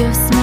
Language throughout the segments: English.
Your smile.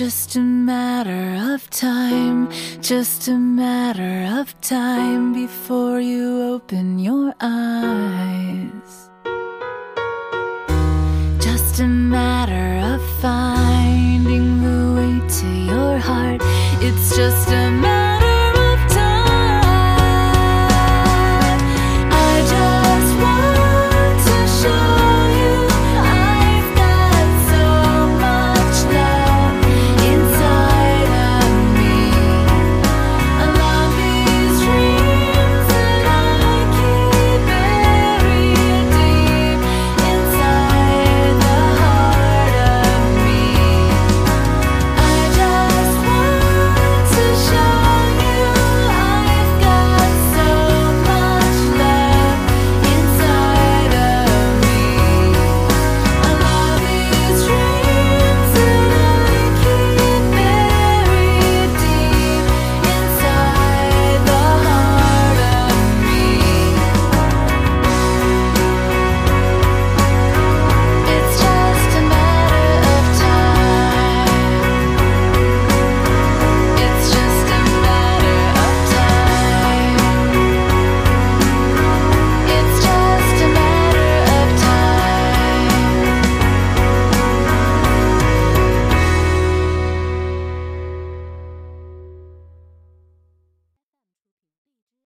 just a matter of time, just a matter of time before you open your eyes. Just a matter of time.